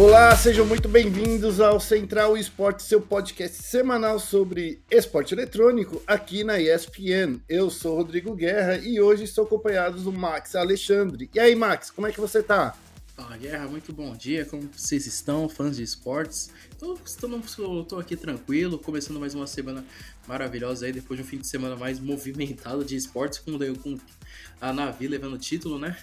Olá, sejam muito bem-vindos ao Central Esporte, seu podcast semanal sobre esporte eletrônico aqui na ESPN. Eu sou Rodrigo Guerra e hoje estou acompanhado do Max Alexandre. E aí, Max, como é que você tá? Fala Guerra, muito bom dia, como vocês estão, fãs de esportes? Tô aqui tranquilo, começando mais uma semana maravilhosa aí, depois de um fim de semana mais movimentado de esportes, com, com a Navi levando o título, né?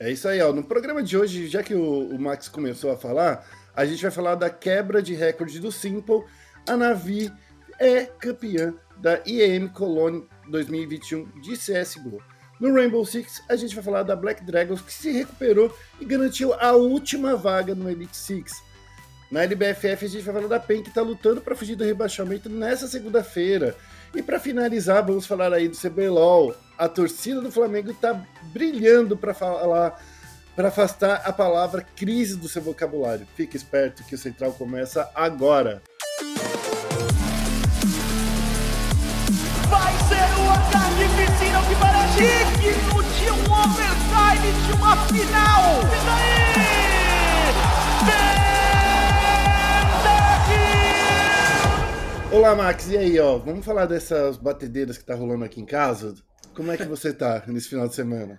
É isso aí, ó. No programa de hoje, já que o, o Max começou a falar, a gente vai falar da quebra de recorde do Simple. A Navi é campeã da IEM Cologne 2021 de CSGO. No Rainbow Six, a gente vai falar da Black Dragons, que se recuperou e garantiu a última vaga no Elite Six. Na LBFF, a gente vai falar da PEN, que está lutando para fugir do rebaixamento nessa segunda-feira. E para finalizar, vamos falar aí do CBLOL. A torcida do Flamengo está brilhando para falar, para afastar a palavra crise do seu vocabulário. Fique esperto que o Central começa agora. Vai ser ataque piscina que parece digno de um overtime de uma final. Isso aí! Olá, Max, e aí, ó? Vamos falar dessas batedeiras que tá rolando aqui em casa? Como é que você tá nesse final de semana?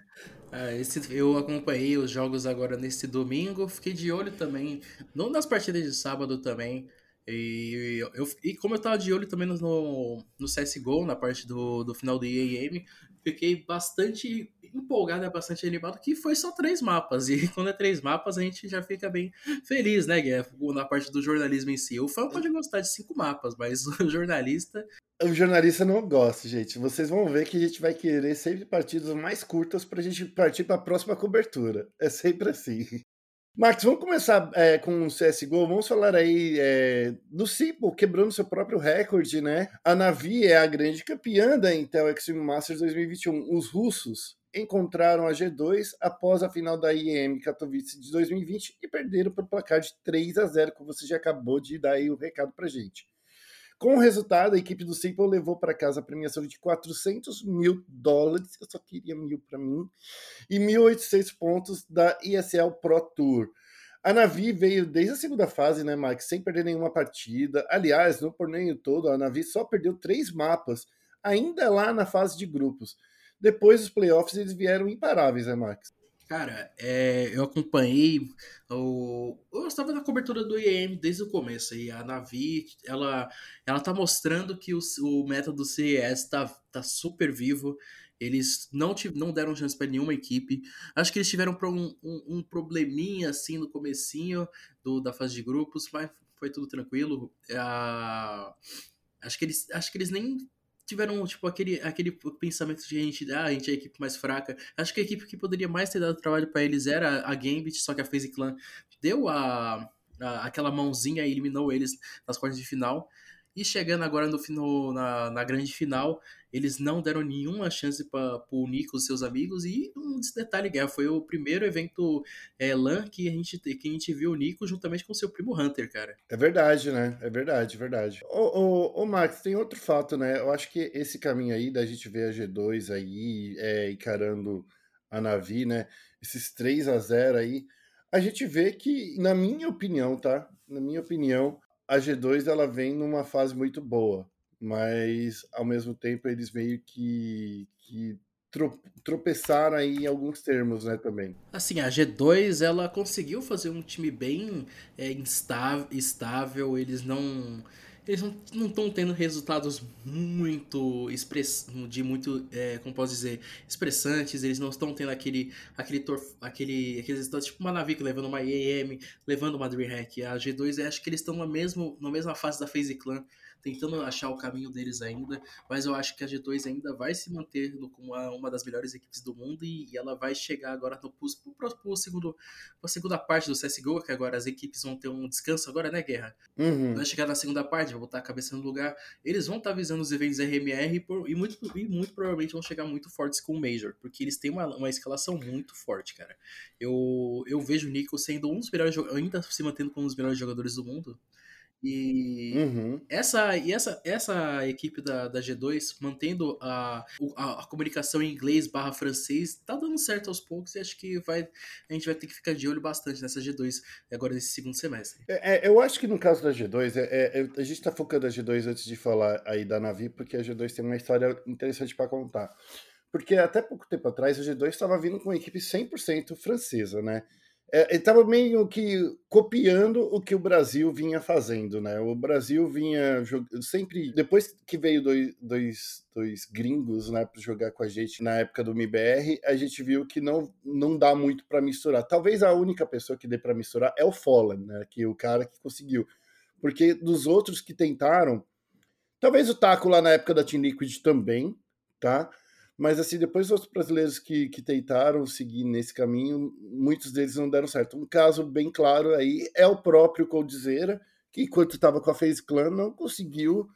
É, esse, eu acompanhei os jogos agora nesse domingo, fiquei de olho também, não nas partidas de sábado também. E, eu, e como eu tava de olho também no, no CSGO, na parte do, do final do EAM, fiquei bastante empolgado, é bastante animado, que foi só três mapas. E quando é três mapas, a gente já fica bem feliz, né, Guerra? Na parte do jornalismo em si. O fã pode gostar de cinco mapas, mas o jornalista. O jornalista não gosta, gente. Vocês vão ver que a gente vai querer sempre partidas mais curtas pra gente partir pra próxima cobertura. É sempre assim. Max, vamos começar é, com o CSGO. Vamos falar aí é, do Simple quebrando seu próprio recorde, né? A Navi é a grande campeã da Intel Extreme Masters 2021. Os russos encontraram a G2 após a final da IEM Katowice de 2020 e perderam por placar de 3 a 0, como você já acabou de dar aí o recado pra gente. Com o resultado, a equipe do Simple levou para casa a premiação de 400 mil dólares, eu só queria mil para mim, e 1.800 pontos da ESL Pro Tour. A Navi veio desde a segunda fase, né, Mike, sem perder nenhuma partida. Aliás, no torneio todo, a Navi só perdeu três mapas, ainda lá na fase de grupos. Depois dos playoffs, eles vieram imparáveis, né, Max? Cara, é, eu acompanhei o. Eu estava na cobertura do IEM desde o começo. E a Navi, ela, ela tá mostrando que o, o método CES tá, tá super vivo. Eles não, tiv não deram chance para nenhuma equipe. Acho que eles tiveram um, um, um, probleminha assim no comecinho do, da fase de grupos, mas foi tudo tranquilo. Acho, que eles, acho que eles nem tiveram, tipo, aquele, aquele pensamento de a gente, ah, a gente é a equipe mais fraca. Acho que a equipe que poderia mais ter dado trabalho para eles era a Gambit, só que a FaZe Clan deu a, a, aquela mãozinha e eliminou eles nas quartas de final. E chegando agora no, no na, na grande final, eles não deram nenhuma chance para o Nico e seus amigos. E um detalhe, Guerra, foi o primeiro evento é, LAN que a, gente, que a gente viu o Nico juntamente com seu primo Hunter, cara. É verdade, né? É verdade, verdade. Ô, ô, ô Max, tem outro fato, né? Eu acho que esse caminho aí da gente ver a G2 aí é, encarando a Navi, né? Esses 3 a 0 aí, a gente vê que, na minha opinião, tá? Na minha opinião, a G2 ela vem numa fase muito boa, mas ao mesmo tempo eles meio que, que tropeçaram aí em alguns termos, né, também. Assim, a G2 ela conseguiu fazer um time bem é, instável, estável, eles não eles não estão tendo resultados muito express, de muito, é, como posso dizer, expressantes, eles não estão tendo aquele aquele tor, aquele aqueles resultados tipo uma Navic levando uma IEM, levando uma DreamHack. A G2 acho que eles estão na mesma na mesma fase da FaZe Clan tentando achar o caminho deles ainda, mas eu acho que a G2 ainda vai se manter como uma, das melhores equipes do mundo e, e ela vai chegar agora no pro, segundo, pra segunda parte do CSGO, que agora as equipes vão ter um descanso agora, né, Guerra? Uhum. Vai chegar na segunda parte, vai botar a cabeça no lugar, eles vão estar tá visando os eventos RMR por, e, muito, e muito provavelmente vão chegar muito fortes com o Major, porque eles têm uma, uma escalação muito forte, cara. Eu, eu vejo o Nico sendo um dos melhores ainda se mantendo como um dos melhores jogadores do mundo, E Uhum. essa, e essa, essa equipe da, da G2, mantendo a, a, a comunicação em inglês barra francês, tá dando certo aos poucos e acho que vai, a gente vai ter que ficar de olho bastante nessa G2 agora nesse segundo semestre. É, é, eu acho que no caso da G2, é, é, é, a gente tá focando a G2 antes de falar aí da Navi, porque a G2 tem uma história interessante para contar. Porque até pouco tempo atrás a G2 estava vindo com uma equipe 100% francesa, né? É, estava meio que copiando o que o Brasil vinha fazendo, né? O Brasil vinha sempre. Depois que veio dois, dois, dois gringos, né, para jogar com a gente na época do MIBR, a gente viu que não, não dá muito para misturar. Talvez a única pessoa que dê para misturar é o Fallen, né? Que é o cara que conseguiu. Porque dos outros que tentaram, talvez o Taco lá na época da Team Liquid também, tá? Mas assim, depois os outros brasileiros que, que tentaram seguir nesse caminho, muitos deles não deram certo. Um caso bem claro aí é o próprio Coldzera, que enquanto estava com a FaZe Clan não conseguiu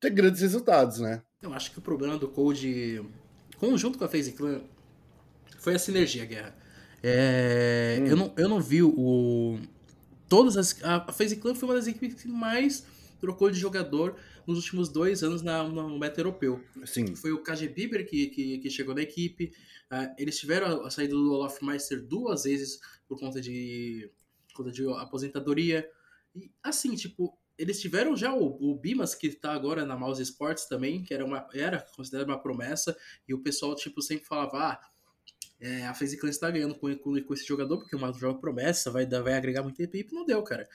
ter grandes resultados, né? Eu acho que o problema do Code, conjunto com a FaZe Clan, foi a sinergia, Guerra. É, Hum. eu, não, eu não vi o... Todas as... A FaZe Clan foi uma das equipes que mais trocou de jogador nos últimos dois anos na, no meta europeu. Sim. Foi o KG Bieber que, que, que chegou na equipe. Ah, eles tiveram a, saída do Olaf Meister duas vezes por conta de, por conta de aposentadoria. E assim, tipo, eles tiveram já o, o Bimas, que tá agora na Mouse Sports também, que era, uma, era considerado uma promessa, e o pessoal, tipo, sempre falava, ah, é, a FaZe Clan está ganhando com, com, com esse jogador, porque uma joga promessa, vai, vai agregar muito tempo, e não deu, cara.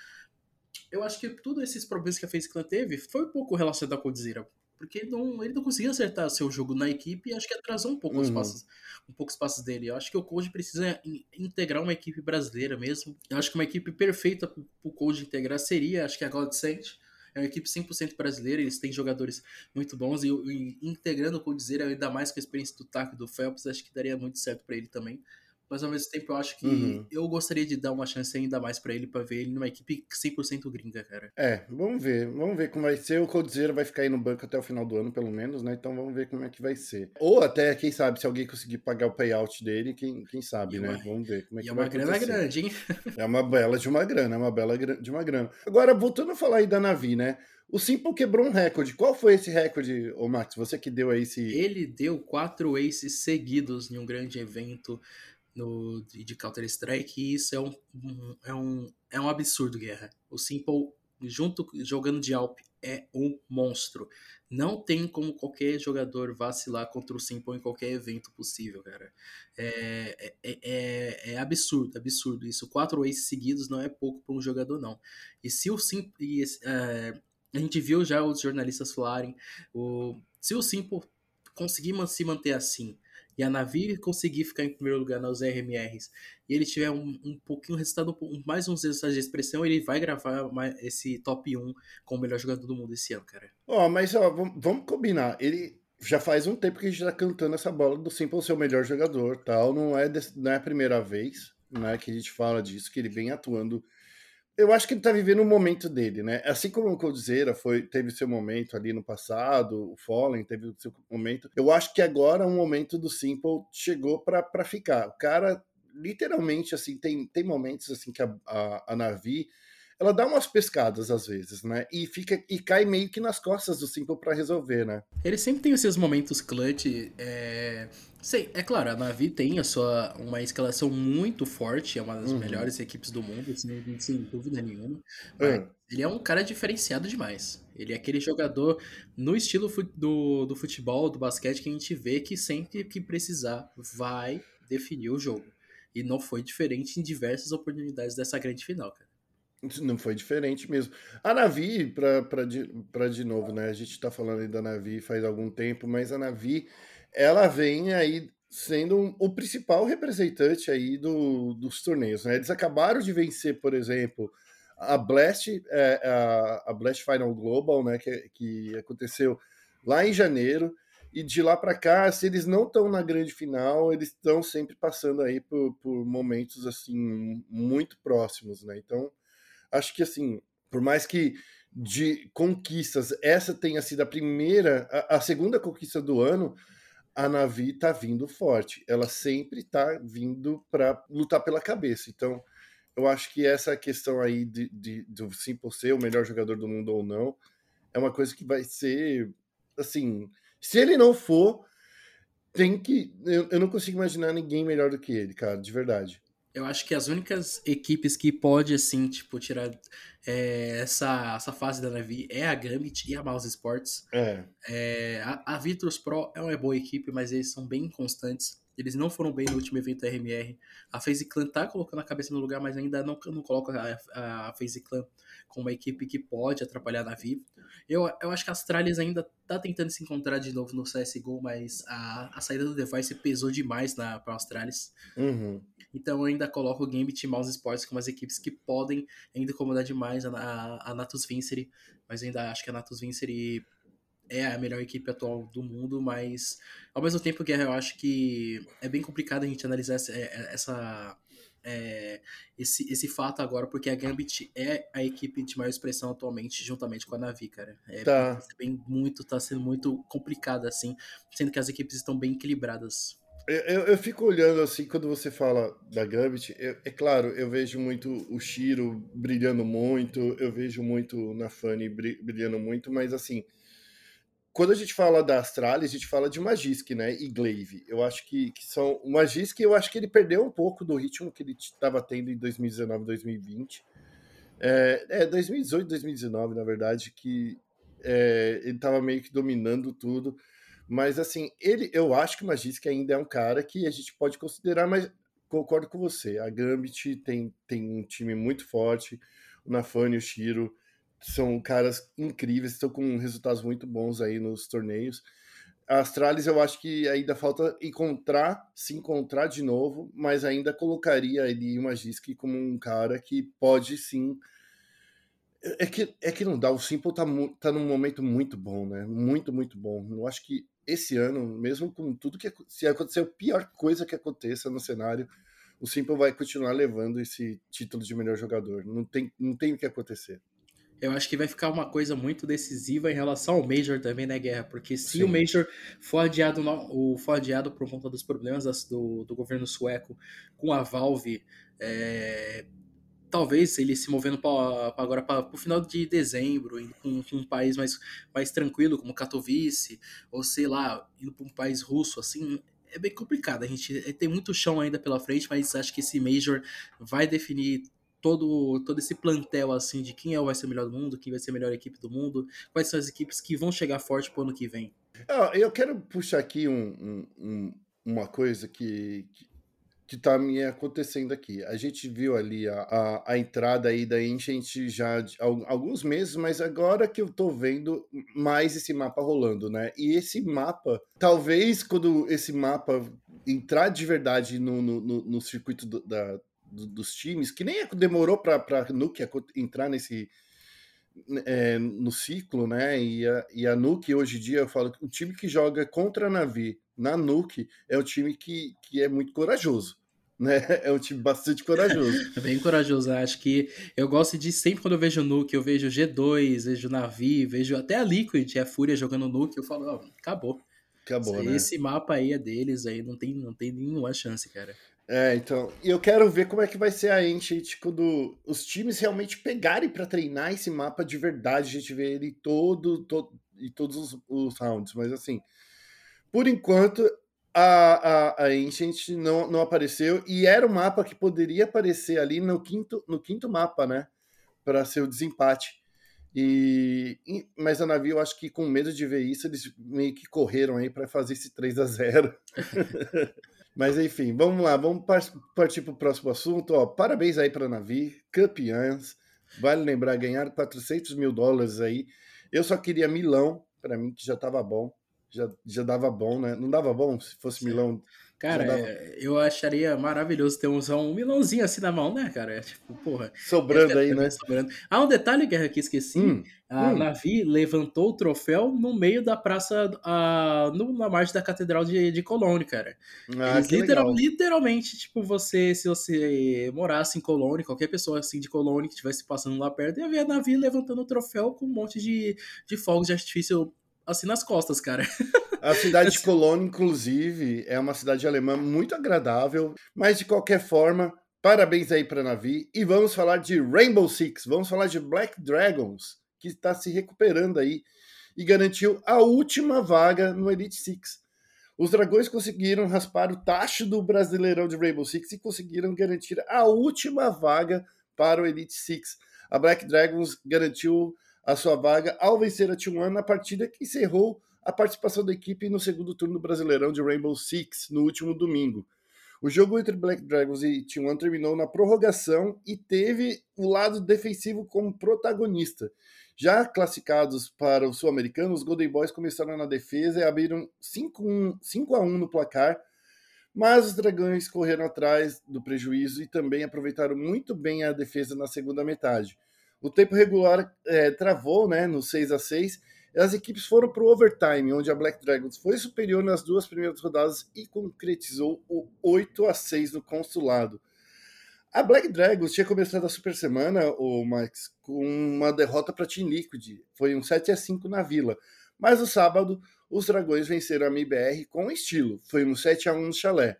Eu acho que todos esses problemas que a FaZe teve foi um pouco relacionado com o Godzilla, porque ele não, ele não conseguia acertar seu jogo na equipe e acho que atrasou um pouco os Uhum. passos, um pouco os passos dele. Eu acho que o Code precisa in- integrar uma equipe brasileira mesmo. Eu acho que uma equipe perfeita pro o Code integrar seria, acho que a Godsend. É uma equipe 100% brasileira, eles têm jogadores muito bons e, e integrando o Coldzera, ainda mais com a experiência do Taco e do Phelps, acho que daria muito certo pra ele também. Mas ao mesmo tempo eu acho que Uhum. eu gostaria de dar uma chance ainda mais pra ele, pra ver ele numa equipe 100% gringa, cara. É, vamos ver. Vamos ver como vai ser. O Coldzera vai ficar aí no banco até o final do ano, pelo menos, né? Então vamos ver como é que vai ser. Ou até, quem sabe, se alguém conseguir pagar o payout dele, quem, quem sabe, E né? uma- Vamos ver como é E que é vai uma grana acontecer. grande, hein? É uma bela de uma grana, é uma bela de uma grana. Agora, voltando a falar aí da Navi, né? O Simple quebrou um recorde. Qual foi esse recorde, ô Max? Você que deu aí esse. Ele deu quatro aces seguidos em um grande evento no, de Counter-Strike e isso é um, é, um, é um absurdo, Guerra. O Simple, junto jogando de Alp, é um monstro. Não tem como qualquer jogador vacilar contra o Simple em qualquer evento possível, cara. É, é, é, é absurdo, absurdo isso. Quatro aces seguidos não é pouco para um jogador, não. E se o Simple... é, a gente viu já os jornalistas falarem, o, se o Simple conseguir se manter assim e a Navi conseguir ficar em primeiro lugar nos RMRs e ele tiver um, um pouquinho resultado, um mais uns resultados de expressão, ele vai gravar esse top 1 como o melhor jogador do mundo esse ano, cara. Ó, mas ó, vamos, combinar. Ele já faz um tempo que a gente tá cantando essa bola do Simple ser o melhor jogador, tal. Não é, não é a primeira vez, né, que a gente fala disso, que ele vem atuando. Eu acho que ele tá vivendo o momento dele, né? Assim como o Coldzera foi, teve seu momento ali no passado, o Fallen teve o seu momento. Eu acho que agora o momento do Simple chegou pra ficar. O cara, literalmente, assim, tem, tem momentos assim que a, a, a Navi ela dá umas pescadas às vezes, né? E fica e cai meio que nas costas do Simple pra resolver, né? Ele sempre tem os seus momentos clutch. É... Sei, é claro, a Navi tem a sua uma escalação muito forte, é uma das Uhum. melhores equipes do mundo, sem, sem dúvida nenhuma. Mas ele é um cara diferenciado demais. Ele é aquele jogador no estilo do, do futebol, do basquete, que a gente vê que sempre que precisar vai definir o jogo. E não foi diferente em diversas oportunidades dessa grande final, cara. Não foi diferente mesmo. A Navi, para de, de novo, né? A gente tá falando aí da Navi faz algum tempo, mas a Navi, ela vem aí sendo um- o principal representante aí do, dos torneios, né? Eles acabaram de vencer, por exemplo, a Blast, é, a, a Blast Final Global, né? Que, que aconteceu lá em janeiro. E de lá para cá, se eles não estão na grande final, eles estão sempre passando aí por, por momentos assim muito próximos, né? Então, acho que assim, por mais que de conquistas essa tenha sido a primeira, a, a segunda conquista do ano, a Navi tá vindo forte. Ela sempre tá vindo para lutar pela cabeça. Então, eu acho que essa questão aí de, de, do Simple ser o melhor jogador do mundo ou não é uma coisa que vai ser, assim, se ele não for, tem que. Eu, eu não consigo imaginar ninguém melhor do que ele, cara, de verdade. Eu acho que as únicas equipes que pode, assim, tipo, tirar é, essa, essa fase da Navi é a Gambit e a Mouse Sports. É. É, a, a Pro é uma boa equipe, mas eles são bem inconstantes. Eles não foram bem no último evento RMR. A FaZe Clan tá colocando a cabeça no lugar, mas ainda não, não coloca a, a FaZe Clan como uma equipe que pode atrapalhar a Navi. Eu, eu acho que a Astralis ainda tá tentando se encontrar de novo no CSGO, mas a, a saída do Device pesou demais na, pra Astralis. Uhum. Então eu ainda coloco o Gambit e Mouse Sports como as equipes que podem ainda incomodar demais a, a, a Natus Vincere, mas ainda acho que a Natus Vincere é a melhor equipe atual do mundo, mas ao mesmo tempo, Guerra, eu acho que é bem complicado a gente analisar essa, é, esse, esse fato agora, porque a Gambit é a equipe de maior expressão atualmente, juntamente com a Navi, cara. É tá. bem muito, tá sendo muito complicado, assim, sendo que as equipes estão bem equilibradas. Eu, eu, fico olhando assim, quando você fala da Gambit, eu, é claro, eu vejo muito o Shiro brilhando muito, eu vejo muito na Fanny brilhando muito, mas assim, quando a gente fala da Astralis, a gente fala de Magisk, né? E Glaive. Eu acho que, que são. O Magisk, eu acho que ele perdeu um pouco do ritmo que ele estava tendo em 2019, 2020. É, é 2018, 2019, na verdade, que é, ele estava meio que dominando tudo. Mas assim, ele, eu acho que o Magisk ainda é um cara que a gente pode considerar, mas concordo com você. A Gambit tem, tem um time muito forte. O Nafane, o Shiro são caras incríveis, estão com resultados muito bons aí nos torneios. A Astralis eu acho que ainda falta encontrar, se encontrar de novo, mas ainda colocaria ali o Magisk como um cara que pode sim. É que, é que não dá, o Simple tá, tá num momento muito bom, né? Muito, muito bom. Eu acho que esse ano, mesmo com tudo que se acontecer a pior coisa que aconteça no cenário, o Simple vai continuar levando esse título de melhor jogador. Não tem, não tem o que acontecer eu acho que vai ficar uma coisa muito decisiva em relação ao Major também, né, Guerra? Porque se Sim. o Major for adiado, o, for adiado por conta dos problemas do, do governo sueco com a Valve, é, talvez ele se movendo pra, pra agora para o final de dezembro, indo para um, um, país mais, mais tranquilo, como Katowice, ou sei lá, indo para um país russo, assim, é bem complicado. A gente tem muito chão ainda pela frente, mas acho que esse Major vai definir todo, todo esse plantel assim de quem é vai ser o melhor do mundo, quem vai ser a melhor equipe do mundo, quais são as equipes que vão chegar forte pro ano que vem. Eu quero puxar aqui um, um, uma coisa que, que, tá me acontecendo aqui. A gente viu ali a, a, a entrada aí da Ancient já há alguns meses, mas agora que eu tô vendo mais esse mapa rolando, né? E esse mapa, talvez quando esse mapa entrar de verdade no, no, no, no circuito do, da, do, dos times, que nem demorou para a Nuke entrar nesse é, no ciclo, né? E a, e a Nuke hoje em dia, eu falo que o time que joga contra a Navi na Nuke é o time que, que é muito corajoso. Né? É um time bastante corajoso. é bem corajoso. Acho que eu gosto de sempre quando eu vejo Nuke, eu vejo G2, vejo Navi, vejo até a Liquid, a Fúria jogando Nuke, eu falo, oh, acabou. Acabou, esse, né? Esse mapa aí é deles, aí não tem, não tem nenhuma chance, cara. É, então. E eu quero ver como é que vai ser a Ancient quando os times realmente pegarem para treinar esse mapa de verdade. A gente vê ele todo, todo e todos os, os, rounds. Mas assim, por enquanto, a, a, a Ancient não, não apareceu. E era um mapa que poderia aparecer ali no quinto, no quinto mapa, né? Para ser o desempate. E, mas a Navi, eu acho que com medo de ver isso, eles meio que correram aí para fazer esse 3 a 0 Mas enfim, vamos lá, vamos partir para o próximo assunto. Ó, parabéns aí para a Navi, campeãs. Vale lembrar, ganhar 400 mil dólares aí. Eu só queria Milão, para mim, que já estava bom. Já, já dava bom, né? Não dava bom se fosse Sim. Milão Cara, é, eu acharia maravilhoso ter um, um milãozinho assim na mão, né, cara? É, tipo, porra. Sobrando aí, né? Sobrando. Ah, um detalhe, Guerra, que esqueci. Hum, a hum. Navi levantou o troféu no meio da praça, a, no, na margem da Catedral de, de Colônia, cara. Ah, Eles literal, literalmente, tipo, você, se você morasse em Colônia, qualquer pessoa assim de Colônia que estivesse passando lá perto, ia ver a Navi levantando o troféu com um monte de, de fogos de artifício assim nas costas, cara. A cidade de Colônia, inclusive, é uma cidade alemã muito agradável, mas de qualquer forma, Parabéns aí para Navi. E vamos falar de Rainbow Six, vamos falar de Black Dragons, que está se recuperando aí e garantiu a última vaga no Elite Six. Os dragões conseguiram raspar o tacho do Brasileirão de Rainbow Six e conseguiram garantir a última vaga para o Elite Six. A Black Dragons garantiu a sua vaga ao vencer a T1 na partida que encerrou a participação da equipe no segundo turno do Brasileirão de Rainbow Six no último domingo. O jogo entre Black Dragons e T1 terminou na prorrogação e teve o lado defensivo como protagonista. Já classificados para o Sul-Americano, os Golden Boys começaram na defesa e abriram 5, 5 a 1 no placar, mas os Dragões correram atrás do prejuízo e também aproveitaram muito bem a defesa na segunda metade. O tempo regular é, travou né, no 6 a 6 as equipes foram para o overtime, onde a Black Dragons foi superior nas duas primeiras rodadas e concretizou o 8 a 6 no consulado. A Black Dragons tinha começado a super semana, o Max, com uma derrota para Team Liquid. Foi um 7 a 5 na Vila. Mas no sábado, os Dragões venceram a MIBR com estilo. Foi um 7 a 1 no Chalé.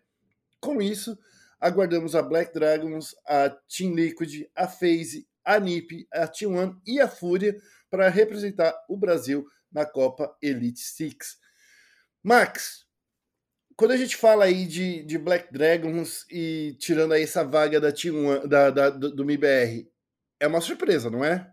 Com isso, aguardamos a Black Dragons, a Team Liquid, a FaZe, a NiP, a T1 e a Fúria para representar o Brasil na Copa Elite Six. Max, quando a gente fala aí de, de Black Dragons e tirando aí essa vaga da T1 da, da do, do MIBR, é uma surpresa, não é?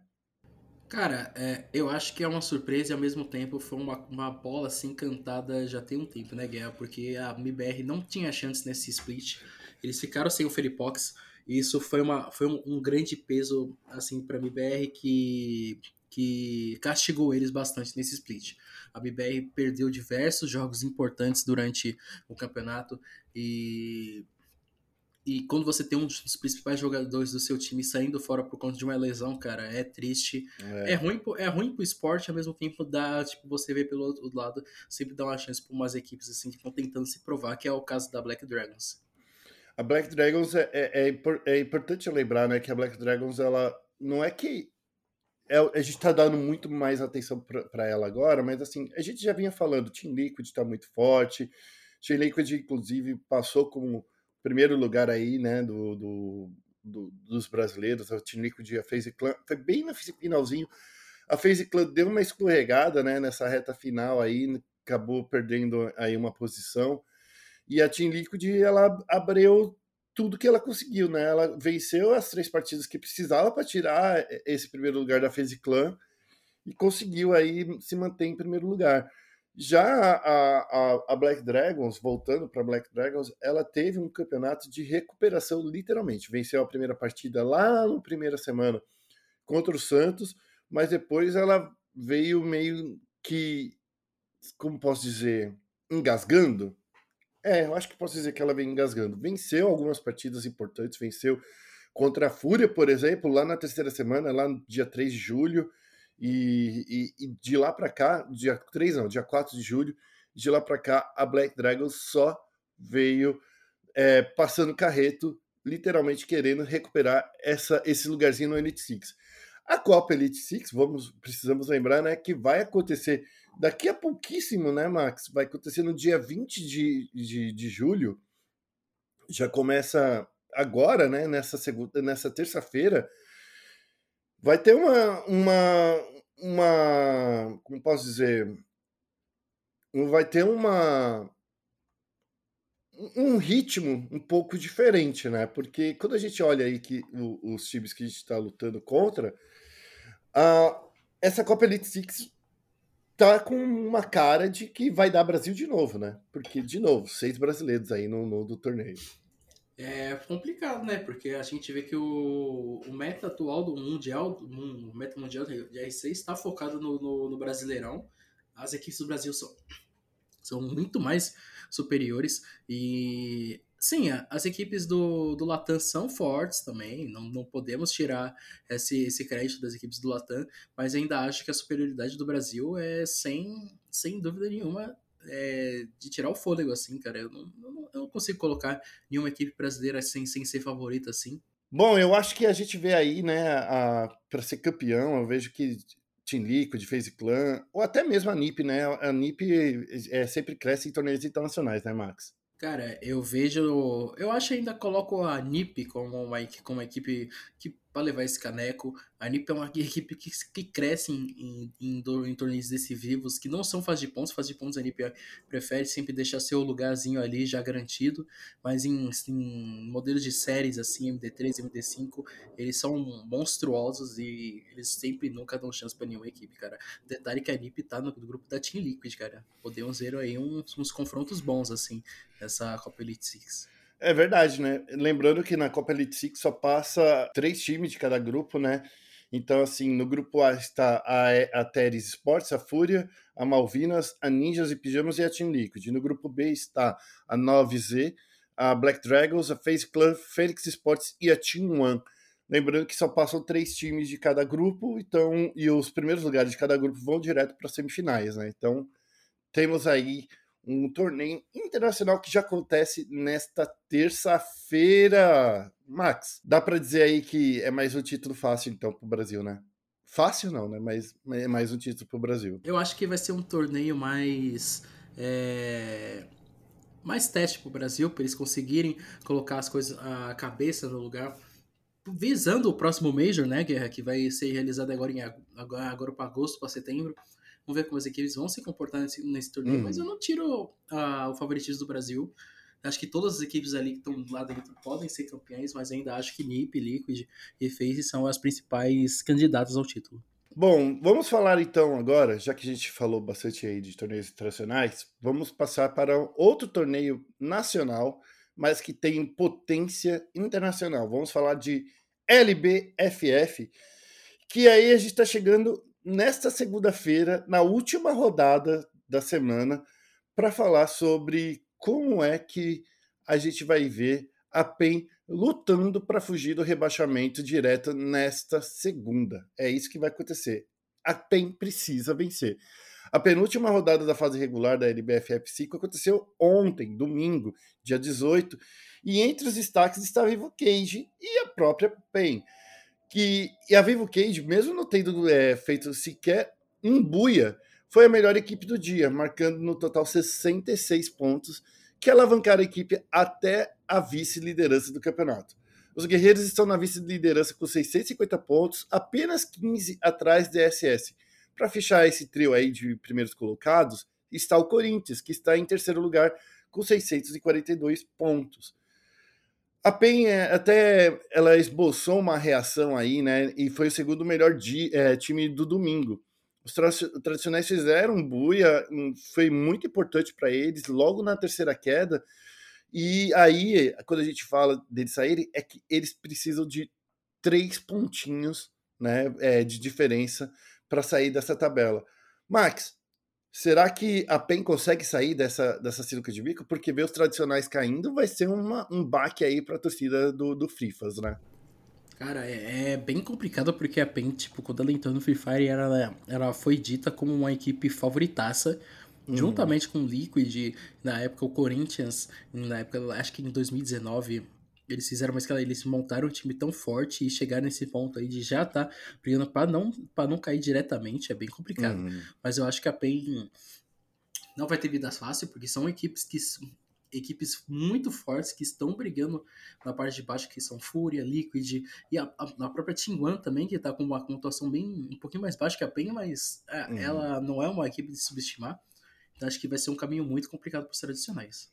Cara, é, eu acho que é uma surpresa e ao mesmo tempo foi uma, uma bola assim cantada já tem um tempo, né, Guerra? Porque a MIBR não tinha chance nesse split. Eles ficaram sem o Felipox. Isso foi, uma, foi um, um grande peso assim para a MIBR que que castigou eles bastante nesse split. A BBR perdeu diversos jogos importantes durante o campeonato e e quando você tem um dos principais jogadores do seu time saindo fora por conta de uma lesão, cara, é triste. É, é ruim, é ruim pro esporte, ao mesmo tempo dá, tipo, você vê pelo outro lado, sempre dá uma chance para umas equipes assim que estão tentando se provar, que é o caso da Black Dragons. A Black Dragons é, é, é, é importante lembrar, né, que a Black Dragons ela não é que é, a gente está dando muito mais atenção para ela agora, mas assim, a gente já vinha falando, Team Liquid está muito forte, Team Liquid, inclusive, passou como primeiro lugar aí, né, do, do, do dos brasileiros, a Team Liquid e a FaZe Clan, foi bem no finalzinho, a FaZe Clan deu uma escorregada, né, nessa reta final aí, acabou perdendo aí uma posição, e a Team Liquid, ela abriu tudo que ela conseguiu, né? Ela venceu as três partidas que precisava para tirar esse primeiro lugar da FaZe Clan e conseguiu aí se manter em primeiro lugar. Já a, a, a Black Dragons, voltando para Black Dragons, ela teve um campeonato de recuperação, literalmente. Venceu a primeira partida lá na primeira semana contra o Santos, mas depois ela veio meio que, como posso dizer, engasgando é, eu acho que posso dizer que ela vem engasgando. Venceu algumas partidas importantes, venceu contra a Fúria, por exemplo, lá na terceira semana, lá no dia 3 de julho, e, e, e de lá para cá, dia 3 não, dia 4 de julho, de lá para cá, a Black Dragon só veio é, passando carreto, literalmente querendo recuperar essa, esse lugarzinho no Elite Six. A Copa Elite Six, vamos, precisamos lembrar, né, que vai acontecer daqui a pouquíssimo, né, Max? Vai acontecer no dia 20 de, de, de julho. Já começa agora, né? Nessa segunda, nessa terça-feira. Vai ter uma, uma, uma. Como posso dizer? Vai ter uma. Um ritmo um pouco diferente, né? Porque quando a gente olha aí que o, os times que a gente está lutando contra, a, essa Copa Elite Six tá com uma cara de que vai dar Brasil de novo, né? Porque, de novo, seis brasileiros aí no, no do torneio. É complicado, né? Porque a gente vê que o, o meta atual do Mundial, o meta mundial de R6 está focado no, no, no, Brasileirão. As equipes do Brasil são, são muito mais superiores e Sim, as equipes do, do Latam são fortes também, não, não podemos tirar esse, esse crédito das equipes do Latam, mas ainda acho que a superioridade do Brasil é sem, sem dúvida nenhuma é, de tirar o fôlego, assim, cara. Eu não, eu não consigo colocar nenhuma equipe brasileira sem, sem ser favorita, assim. Bom, eu acho que a gente vê aí, né, para ser campeão, eu vejo que Team Liquid, FaZe Clan, ou até mesmo a NiP, né? A NiP é, sempre cresce em torneios internacionais, né, Max? Cara, eu vejo. Eu acho ainda coloco a NIP como uma, como uma equipe que para levar esse caneco. A NIP é uma equipe que, que cresce em, em, em, em torneios decisivos, que não são faz de pontos. Faz de pontos a NIP prefere sempre deixar seu lugarzinho ali já garantido, mas em, em modelos de séries assim, MD3, MD5, eles são monstruosos e eles sempre nunca dão chance para nenhuma equipe, cara. Detalhe que a NIP tá no grupo da Team Liquid, cara. Podemos ver aí uns, uns confrontos bons, assim, nessa Copa Elite Six. É verdade, né? Lembrando que na Copa Elite Six só passa três times de cada grupo, né? Então, assim, no grupo A está a, a Teres Sports, a Fúria, a Malvinas, a Ninjas e Pijamas e a Team Liquid. No grupo B está a 9Z, a Black Dragons, a Face Club, Fênix Sports e a Team One. Lembrando que só passam três times de cada grupo, então e os primeiros lugares de cada grupo vão direto para as semifinais, né? Então temos aí um torneio internacional que já acontece nesta terça-feira. Max, dá para dizer aí que é mais um título fácil então para o Brasil, né? Fácil não, né? Mas é mais um título para o Brasil. Eu acho que vai ser um torneio mais é... mais teste para o Brasil para eles conseguirem colocar as coisas a cabeça no lugar visando o próximo Major, né, que, que vai ser realizado agora em agora, agora para agosto para setembro. Vamos ver como as equipes vão se comportar nesse, nesse torneio, uhum. mas eu não tiro uh, o favoritismo do Brasil. Acho que todas as equipes ali que estão lá dentro podem ser campeãs, mas ainda acho que NiP, Liquid e FaZe são as principais candidatas ao título. Bom, vamos falar então agora, já que a gente falou bastante aí de torneios internacionais, vamos passar para outro torneio nacional, mas que tem potência internacional. Vamos falar de LBFF, que aí a gente está chegando nesta segunda-feira, na última rodada da semana, para falar sobre como é que a gente vai ver a PEN lutando para fugir do rebaixamento direto nesta segunda. É isso que vai acontecer. A PEN precisa vencer. A penúltima rodada da fase regular da LBFF 5 aconteceu ontem, domingo, dia 18, e entre os destaques está Vivo Cage e a própria PEN que e a Vivo Cage, mesmo não tendo é, feito sequer um buia, foi a melhor equipe do dia, marcando no total 66 pontos, que alavancaram a equipe até a vice-liderança do campeonato. Os guerreiros estão na vice-liderança com 650 pontos, apenas 15 atrás da SS. Para fechar esse trio aí de primeiros colocados, está o Corinthians, que está em terceiro lugar com 642 pontos. A PEN é, até ela esboçou uma reação aí, né? E foi o segundo melhor é, time do domingo. Os tra tradicionais fizeram buia, um, foi muito importante para eles logo na terceira queda. E aí, quando a gente fala deles saírem, é que eles precisam de três pontinhos né, é, de diferença para sair dessa tabela. Max, Será que a PEN consegue sair dessa, dessa sinuca de bico? Porque ver os tradicionais caindo vai ser uma, um baque aí para a torcida do, do Frifas, né? Cara, é, é, bem complicado porque a PEN, tipo, quando ela entrou no Free Fire, ela, ela foi dita como uma equipe favoritaça, uhum. juntamente com o Liquid, na época o Corinthians, na época, acho que em 2019, eles fizeram uma escala, eles montaram um time tão forte e chegaram nesse ponto aí de já estar tá brigando para não, pra não cair diretamente, é bem complicado. Uhum. Mas eu acho que a PEN não vai ter vidas fácil, porque são equipes que equipes muito fortes que estão brigando na parte de baixo, que são Fúria, Liquid e a, a, a própria Team One também, que está com uma pontuação bem um pouquinho mais baixa que a PEN, mas é, uhum. ela não é uma equipe de subestimar. Então acho que vai ser um caminho muito complicado para os tradicionais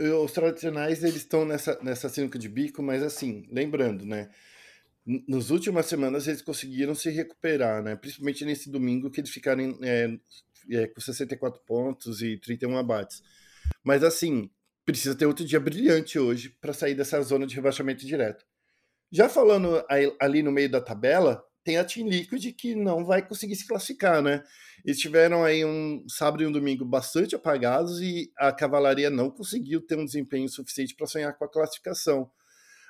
os tradicionais eles estão nessa, nessa sinuca de bico, mas assim, lembrando, né? Nas últimas semanas eles conseguiram se recuperar, né? Principalmente nesse domingo que eles ficaram é, é, com 64 pontos e 31 abates. Mas assim, precisa ter outro dia brilhante hoje para sair dessa zona de rebaixamento direto. Já falando ali no meio da tabela, tem a Team Liquid que não vai conseguir se classificar, né? Eles tiveram aí um sábado e um domingo bastante apagados e a cavalaria não conseguiu ter um desempenho suficiente para sonhar com a classificação.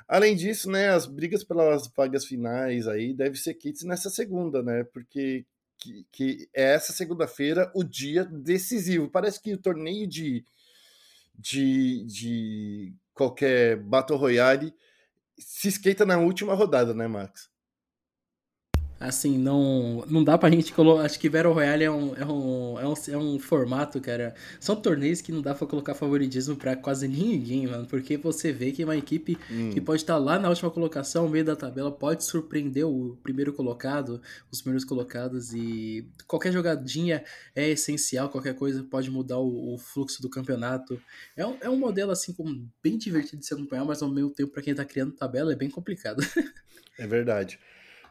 Além disso, né, as brigas pelas vagas finais aí deve ser kits nessa segunda, né? Porque que, que é essa segunda-feira o dia decisivo. Parece que o torneio de, de, de qualquer Battle Royale se esquenta na última rodada, né, Max? Assim, não, não dá pra gente colocar. Acho que Battle Royale é um, é, um, é, um, é um formato, cara. São torneios que não dá pra colocar favoritismo pra quase ninguém, mano. Porque você vê que uma equipe hum. que pode estar lá na última colocação, no meio da tabela, pode surpreender o primeiro colocado, os primeiros colocados. E qualquer jogadinha é essencial, qualquer coisa pode mudar o, o fluxo do campeonato. É um, é um modelo, assim, como bem divertido de se acompanhar, mas ao mesmo tempo, pra quem tá criando tabela, é bem complicado. É verdade.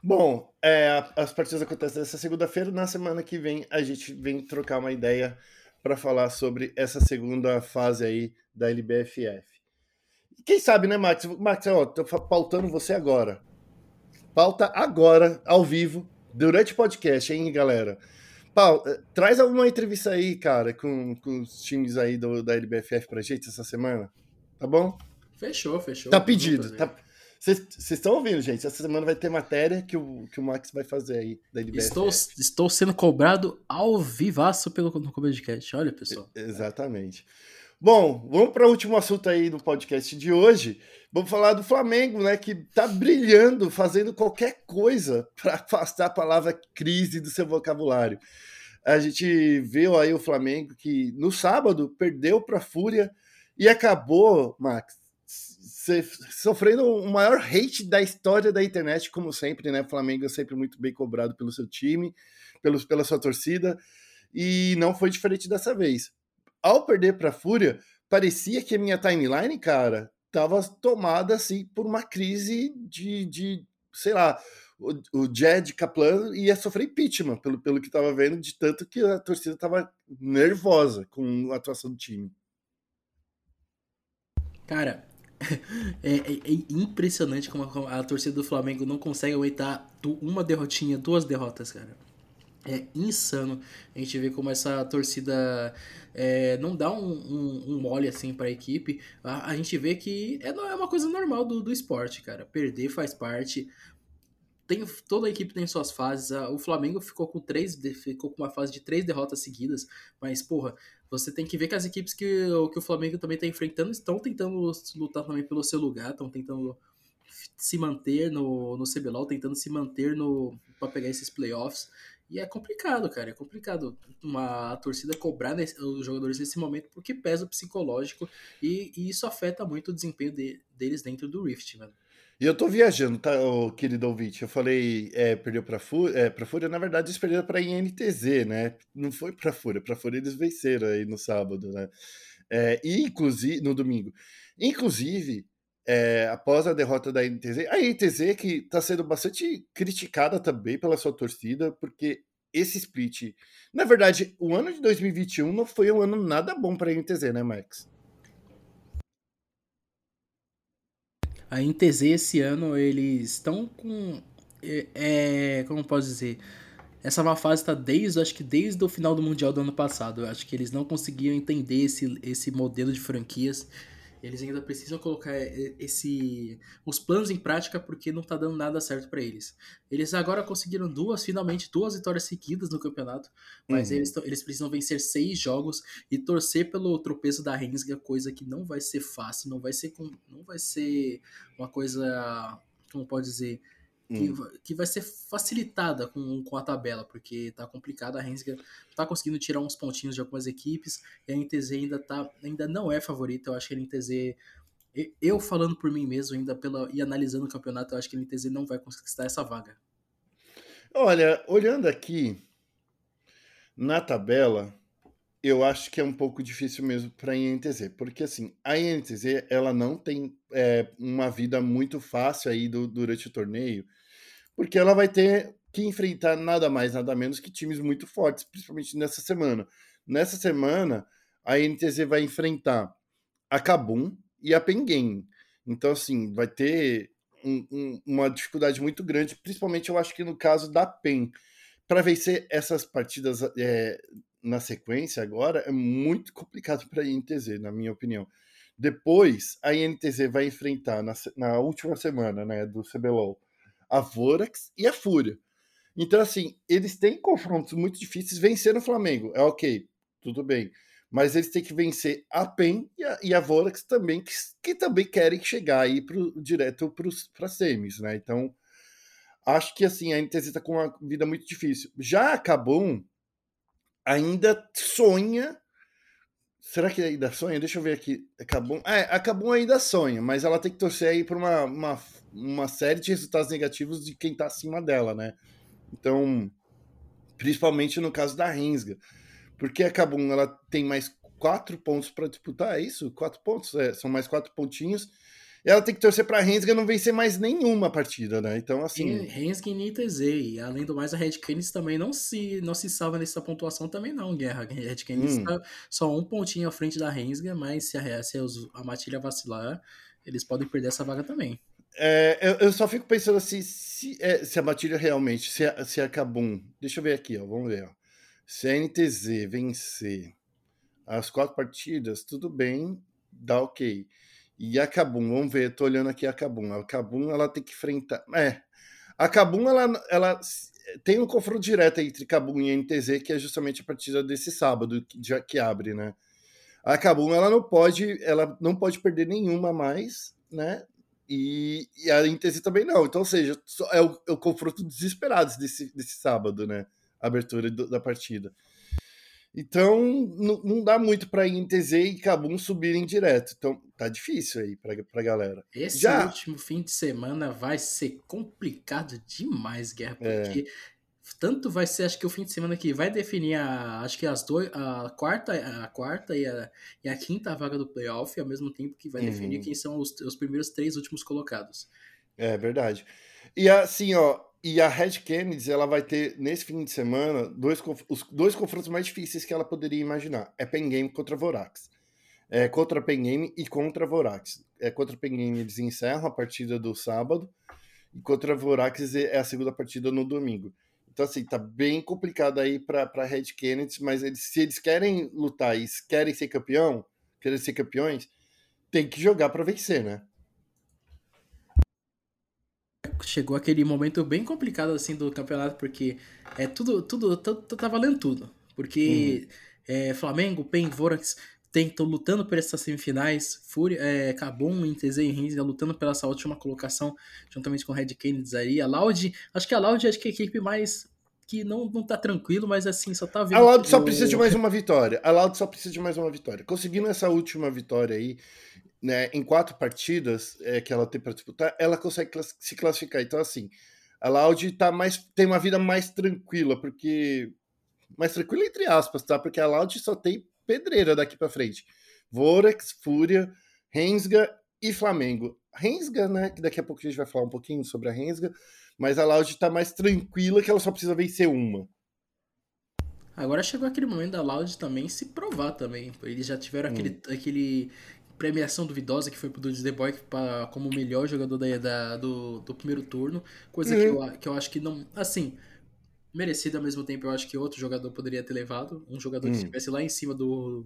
Bom, é, as partidas acontecem essa segunda-feira. Na semana que vem a gente vem trocar uma ideia para falar sobre essa segunda fase aí da LBFF. Quem sabe, né, Max? Max, ó, tô pautando você agora. Pauta agora, ao vivo, durante o podcast, hein, galera? Paulo, eh, traz alguma entrevista aí, cara, com, com os times aí do, da LBFF pra gente essa semana. Tá bom? Fechou, fechou. Tá pedido. Tá, vocês estão ouvindo, gente? Essa semana vai ter matéria que o, que o Max vai fazer aí da LBFF. Estou, estou sendo cobrado ao vivaço pelo no podcast. Olha, pessoal. exatamente. Bom, vamos para o último assunto aí do podcast de hoje. Vamos falar do Flamengo, né? Que tá brilhando, fazendo qualquer coisa para afastar a palavra crise do seu vocabulário. A gente viu aí o Flamengo que no sábado perdeu para a Fúria e acabou, Max, sofrendo o maior hate da história da internet, como sempre, né? Flamengo é sempre muito bem cobrado pelo seu time, pelo, pela sua torcida, e não foi diferente dessa vez. Ao perder para a Fúria, parecia que a minha timeline, cara, tava tomada assim por uma crise de, de sei lá, o, o Jed Kaplan ia sofrer impeachment pelo, pelo que estava vendo, de tanto que a torcida estava nervosa com a atuação do time. Cara, é, é, é, impressionante como a, a, torcida do Flamengo não consegue aguentar uma derrotinha, duas derrotas, cara. É insano a gente ver como essa torcida é, não dá um, um, um, mole assim para a equipe. A gente vê que é, é uma coisa normal do, do esporte, cara. Perder faz parte. Tem, toda a equipe tem suas fases. O Flamengo ficou com três, ficou com uma fase de três derrotas seguidas, mas porra, você tem que ver que as equipes que, que o Flamengo também está enfrentando estão tentando lutar também pelo seu lugar, estão tentando se manter no, no CBLOL, tentando se manter no para pegar esses playoffs. E é complicado, cara. É complicado uma torcida cobrar nesse, os jogadores nesse momento porque pesa o psicológico e, e isso afeta muito o desempenho de, deles dentro do Rift, mano. E eu tô viajando, tá, querido ouvinte? Eu falei, é, perdeu pra Fúria, é, pra Fúria, na verdade, eles perderam pra INTZ, né? Não foi pra Fúria, pra Fúria eles venceram aí no sábado, né? É, e, inclusive, no domingo. Inclusive, é, após a derrota da INTZ, a INTZ que tá sendo bastante criticada também pela sua torcida, porque esse split. Na verdade, o ano de 2021 não foi um ano nada bom para a INTZ, né, Max? A INTZ esse ano eles estão com. É, é, como posso dizer? Essa má fase está desde, acho que desde o final do Mundial do ano passado. Eu acho que eles não conseguiam entender esse, esse modelo de franquias eles ainda precisam colocar eh, esse os planos em prática porque não tá dando nada certo para eles. Eles agora conseguiram duas, finalmente duas vitórias seguidas no campeonato, mas uhum. eles, eles precisam vencer seis jogos e torcer pelo tropeço da Rensga, coisa que não vai ser fácil, não vai ser não vai ser uma coisa, como pode dizer, que, hum. que vai ser facilitada com, com a tabela, porque tá complicado. A Rensga tá conseguindo tirar uns pontinhos de algumas equipes e a NTZ ainda, tá, ainda não é favorita. Eu acho que a NTZ, eu falando por mim mesmo, ainda pela, e analisando o campeonato, eu acho que a NTZ não vai conquistar essa vaga. Olha, olhando aqui na tabela, eu acho que é um pouco difícil mesmo para a INTZ, porque assim, a INTZ ela não tem é, uma vida muito fácil aí do, durante o torneio, porque ela vai ter que enfrentar nada mais, nada menos que times muito fortes, principalmente nessa semana. Nessa semana, a NTZ vai enfrentar a Kabum e a Penguin. Então, assim, vai ter um, um, uma dificuldade muito grande, principalmente eu acho que no caso da PEN. Para vencer essas partidas é, na sequência agora, é muito complicado para a INTZ, na minha opinião. Depois, a INTZ vai enfrentar na, na última semana né, do CBLOL a Vorax e a Fúria. Então, assim, eles têm confrontos muito difíceis. Vencer no Flamengo é ok, tudo bem. Mas eles têm que vencer a PEN e a, e a Vorax também, que, que, também querem chegar aí pro, direto para semis, né? Então, acho que assim, a NTZ tá com uma vida muito difícil. Já a Cabum ainda sonha. Será que ainda sonha? Deixa eu ver aqui. A Cabum, é, a Cabum ainda sonha, mas ela tem que torcer aí por uma, uma, uma série de resultados negativos de quem tá acima dela, né? Então, principalmente no caso da Rinsga. Porque a Cabum ela tem mais quatro pontos para disputar, é isso? Quatro pontos? É, são mais quatro pontinhos ela tem que torcer para a Rensga não vencer mais nenhuma partida, né? Então, assim. Rensga e NTZ. E além do mais, a Red Canids também não se, não se salva nessa pontuação também, não, Guerra. A Red Canids hum. tá só um pontinho à frente da Rensga, mas se a, se a Matilha vacilar, eles podem perder essa vaga também. É, eu, eu, só fico pensando assim, se, é, se a Matilha realmente, se se a Kabum, deixa eu ver aqui, ó, vamos ver, ó. Se a NTZ vencer as quatro partidas, tudo bem, dá ok. E a Kabum, vamos ver, tô olhando aqui a Kabum. A Kabum, ela tem que enfrentar. É. A Kabum, ela, ela tem um confronto direto entre Kabum e NTZ, que é justamente a partida desse sábado que, que abre, né? A Kabum, ela não pode, ela não pode perder nenhuma mais, né? E, e a NTZ também não. Então, ou seja, é o, é o confronto desesperado desse, desse sábado, né? A abertura do, da partida. Então, não dá muito para INTZ e Cabum subirem direto. Então, tá difícil aí pra, pra galera. Esse Já... último fim de semana vai ser complicado demais, Guerra, é. porque é. Tanto vai ser, acho que o fim de semana que vai definir a, acho que as dois, a quarta, a quarta e a, e a quinta vaga do playoff, ao mesmo tempo que vai uhum. definir quem são os, os primeiros três últimos colocados. É verdade. E assim, ó, e a Red Kennedy, ela vai ter, nesse fim de semana, dois, os dois confrontos mais difíceis que ela poderia imaginar. É Pen Game contra Vorax. É contra Pen Game e contra Vorax. É contra Pen Game eles encerram a partida do sábado. E contra Vorax é a segunda partida no domingo. Então, assim, tá bem complicado aí para Red Kennedy, mas eles, se eles querem lutar e querem ser campeão, querem ser campeões, tem que jogar para vencer, né? chegou aquele momento bem complicado assim do campeonato, porque é tudo, tudo, tudo tá valendo tudo. Porque uhum. é, Flamengo, PEN, Vorax estão lutando por essas semifinais, Fúria, é, Cabum, Intz e Rinsga lutando pela essa última colocação, juntamente com o Red Kennedy aí. A Loud, acho que a Loud acho que é a equipe mais que não, não tá tranquilo, mas assim, só tá vendo. A Loud só precisa de mais uma vitória. A Loud só precisa de mais uma vitória. Conseguindo essa última vitória aí, né, em quatro partidas é, que ela tem para disputar, ela consegue class se classificar. Então, assim, a Loud tá mais, tem uma vida mais tranquila, porque. Mais tranquila entre aspas, tá? Porque a Loud só tem pedreira daqui para frente. Vorex, Fúria, Rensga e Flamengo. Rensga, né? Que daqui a pouco a gente vai falar um pouquinho sobre a Rensga, mas a Loud tá mais tranquila que ela só precisa vencer uma. Agora chegou aquele momento da Loud também se provar também. Eles já tiveram hum. aquele, aquele premiação duvidosa que foi pro Dudes The Boy pra, como o melhor jogador da, da do, do primeiro turno. Coisa uhum. que, eu, que eu acho que não. Assim, merecido ao mesmo tempo, eu acho que outro jogador poderia ter levado. Um jogador uhum. que estivesse lá em cima do,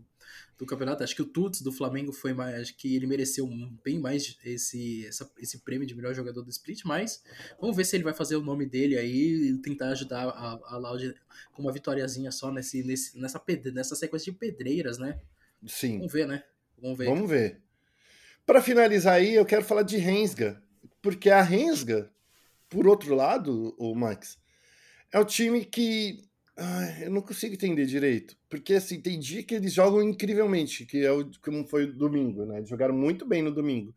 do campeonato. Acho que o Tuts do Flamengo foi mais. Acho que ele mereceu bem mais esse, essa, esse prêmio de melhor jogador do split, mas vamos ver se ele vai fazer o nome dele aí e tentar ajudar a, a Loud com uma vitóriazinha só nesse, nesse, nessa, pedre, nessa sequência de pedreiras, né? Sim. Vamos ver, né? Vamos ver. Vamos ver. Para finalizar aí, eu quero falar de Rensga, porque a Rensga, por outro lado, o Max, é o time que ai, eu não consigo entender direito, porque assim tem dia que eles jogam incrivelmente, que é o como foi o domingo, né? Eles jogaram muito bem no domingo.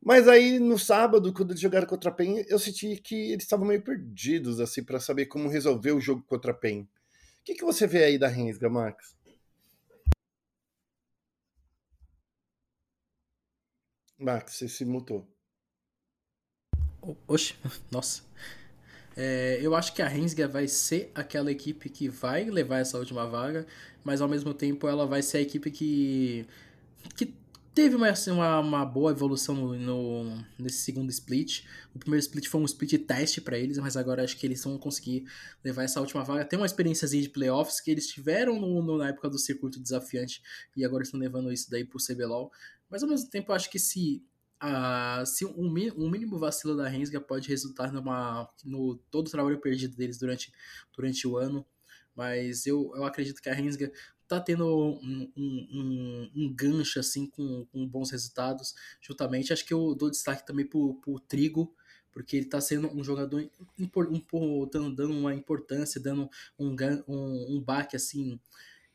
Mas aí no sábado, quando eles jogaram contra a PEN, eu senti que eles estavam meio perdidos assim para saber como resolver o jogo contra a PEN. O que, que você vê aí da Rensga, Max? Max, você se mutou. Oxe, nossa. É, eu acho que a Rensga vai ser aquela equipe que vai levar essa última vaga, mas ao mesmo tempo ela vai ser a equipe que, que teve uma, assim, uma, uma boa evolução no, no, nesse segundo split. O primeiro split foi um split teste para eles, mas agora acho que eles vão conseguir levar essa última vaga. Tem uma experiência de playoffs que eles tiveram no, no, na época do circuito desafiante e agora estão levando isso daí pro CBLOL. Mas ao mesmo tempo, acho que se, uh, se um, um, mínimo vacilo da Rensga pode resultar numa, no todo o trabalho perdido deles durante, durante o ano. Mas eu, eu acredito que a Rensga tá tendo um, um, um, gancho assim com, com, bons resultados. Juntamente, acho que eu dou destaque também pro, pro Trigo, porque ele tá sendo um jogador impor, um, dando uma importância, dando um, um, um baque assim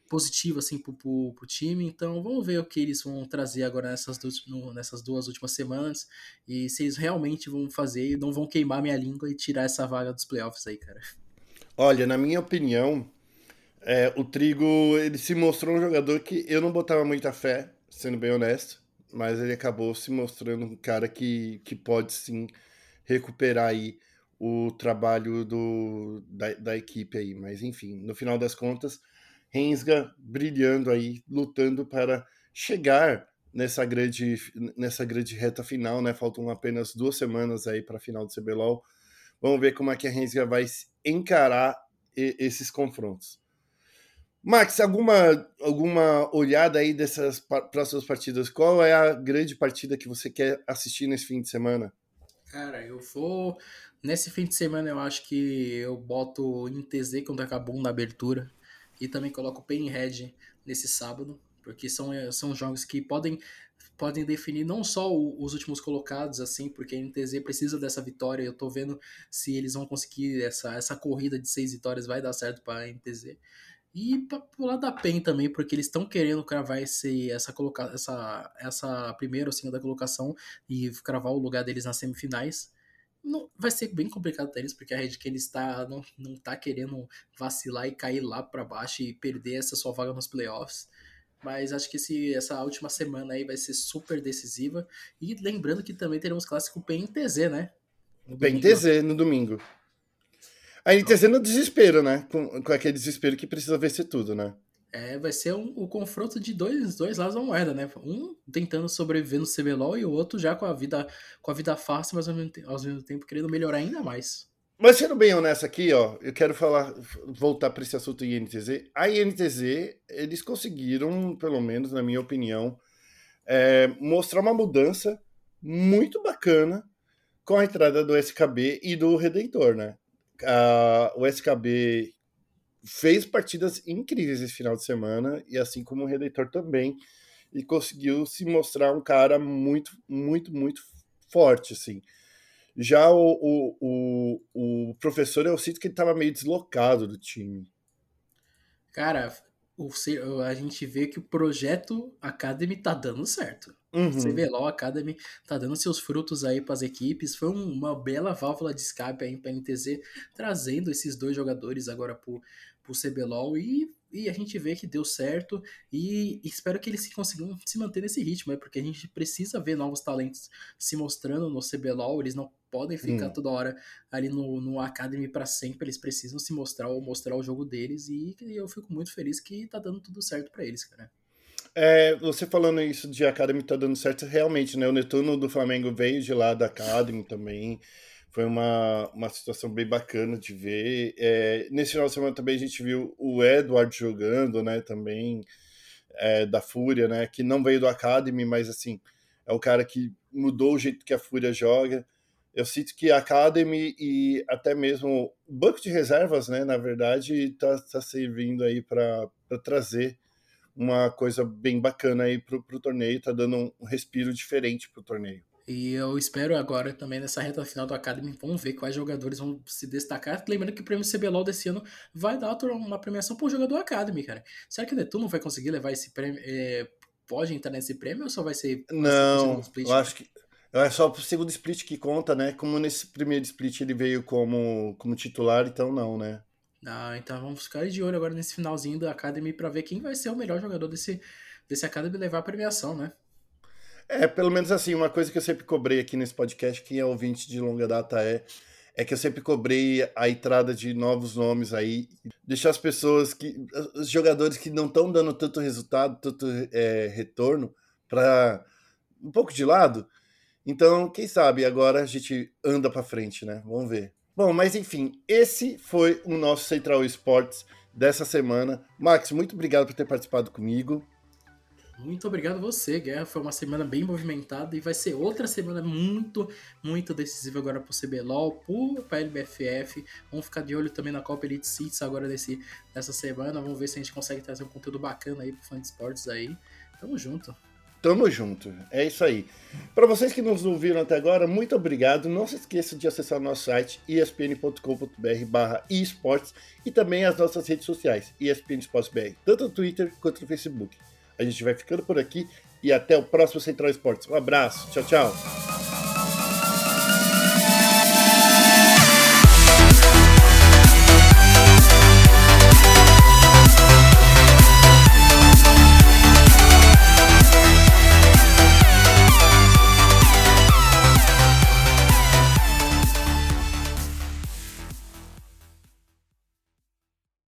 positivo assim pro, pro, pro, time. Então vamos ver o que eles vão trazer agora nessas duas, no, nessas duas últimas semanas e se eles realmente vão fazer e não vão queimar minha língua e tirar essa vaga dos playoffs aí, cara. Olha, na minha opinião, é, o Trigo ele se mostrou um jogador que eu não botava muita fé, sendo bem honesto, mas ele acabou se mostrando um cara que, que pode sim recuperar aí o trabalho do, da, da equipe aí. Mas enfim, no final das contas, Rensga brilhando aí, lutando para chegar nessa grande, nessa grande reta final, né? Faltam apenas duas semanas aí para a final do CBLOL. Vamos ver como é que a Rensga vai encarar esses confrontos. Max, alguma, alguma olhada aí dessas próximas partidas? Qual é a grande partida que você quer assistir nesse fim de semana? Cara, eu vou. Nesse fim de semana eu acho que eu boto em TZ contra Cabum na abertura. E também coloco o Painhead nesse sábado. Porque são, são jogos que podem, podem definir não só os últimos colocados, assim, porque a NTZ precisa dessa vitória. Eu tô vendo se eles vão conseguir essa, essa corrida de seis vitórias, vai dar certo para a NTZ. E pro lado da PEN também, porque eles estão querendo cravar esse, essa, coloca, essa, essa primeira ou segunda colocação e cravar o lugar deles nas semifinais. Não, vai ser bem complicado deles, porque a Red Kane está, não, não tá querendo vacilar e cair lá para baixo e perder essa sua vaga nos playoffs. Mas acho que esse, essa última semana aí vai ser super decisiva. E lembrando que também teremos clássico PEN TZ, né? PEN TZ no domingo. A NTZ no desespero, né? Com, com aquele desespero que precisa vencer tudo, né? É, vai ser um, o confronto de dois, dois lados da moeda, né? Um tentando sobreviver no CBLOL e o outro já com a vida com a vida fácil, mas ao mesmo, tempo, ao mesmo tempo querendo melhorar ainda mais. Mas sendo bem honesto aqui, ó, eu quero falar, voltar para esse assunto INTZ. A INTZ, eles conseguiram, pelo menos na minha opinião, é, mostrar uma mudança muito bacana com a entrada do SKB e do Redentor, né? Uh, o SKB fez partidas incríveis esse final de semana, e assim como o Redentor também, e conseguiu se mostrar um cara muito, muito, muito forte, assim. Já o, o, o, o professor, eu sinto que ele estava meio deslocado do time. Cara, a gente vê que o projeto Academy tá dando certo. Uhum. CBLOL Academy tá dando seus frutos aí para as equipes. Foi uma bela válvula de escape aí para NTZ, trazendo esses dois jogadores agora pro, pro CBLOL e, e a gente vê que deu certo e, espero que eles consigam se manter nesse ritmo, né? porque a gente precisa ver novos talentos se mostrando no CBLOL, eles não podem ficar hum. toda hora ali no, no Academy para sempre, eles precisam se mostrar ou mostrar o jogo deles e, e eu fico muito feliz que tá dando tudo certo para eles, cara. É, você falando isso de Academy tá dando certo, realmente, né? O Netuno do Flamengo veio de lá da Academy também. Foi uma, uma situação bem bacana de ver. É, nesse final de semana também a gente viu o Edward jogando, né? Também é, da Fúria, né? Que não veio do Academy, mas assim, é o cara que mudou o jeito que a Fúria joga. Eu sinto que a Academy e até mesmo o banco de reservas, né? Na verdade, tá, tá servindo aí para trazer uma coisa bem bacana aí pro, pro torneio, tá dando um respiro diferente pro torneio. E eu espero agora também nessa reta final do Academy, vamos ver quais jogadores vão se destacar. Lembrando que o prêmio CBLOL desse ano vai dar uma premiação para o jogador Academy, cara. Será que o Netuno vai conseguir levar esse prêmio? É, pode entrar nesse prêmio ou só vai ser. Não, eu acho que. É só o segundo split que conta, né? Como nesse primeiro split ele veio como, como titular, então não, né? Ah, então vamos ficar de olho agora nesse finalzinho da Academy para ver quem vai ser o melhor jogador desse, desse Academy levar a premiação, né? É, pelo menos assim, uma coisa que eu sempre cobrei aqui nesse podcast, quem é ouvinte de longa data é, é que eu sempre cobrei a entrada de novos nomes aí, deixar as pessoas que. os jogadores que não estão dando tanto resultado, tanto é, retorno, para um pouco de lado. Então, quem sabe agora a gente anda para frente, né? Vamos ver. Bom, mas enfim, esse foi o nosso Central Esportes dessa semana. Max, muito obrigado por ter participado comigo. Muito obrigado a você, Guerra. Foi uma semana bem movimentada e vai ser outra semana muito, muito decisiva agora para o CBLOL, a LBFF. Vamos ficar de olho também na Copa Elite Seats agora desse, dessa semana. Vamos ver se a gente consegue trazer um conteúdo bacana aí para fã de esportes aí. Tamo junto. Tamo junto. É isso aí. Para vocês que nos ouviram até agora, muito obrigado. Não se esqueça de acessar o nosso site espn.com.br esportes e também as nossas redes sociais, ESPN Esportes BR, tanto no Twitter quanto no Facebook. A gente vai ficando por aqui e até o próximo Central Esportes. Um abraço. Tchau, tchau.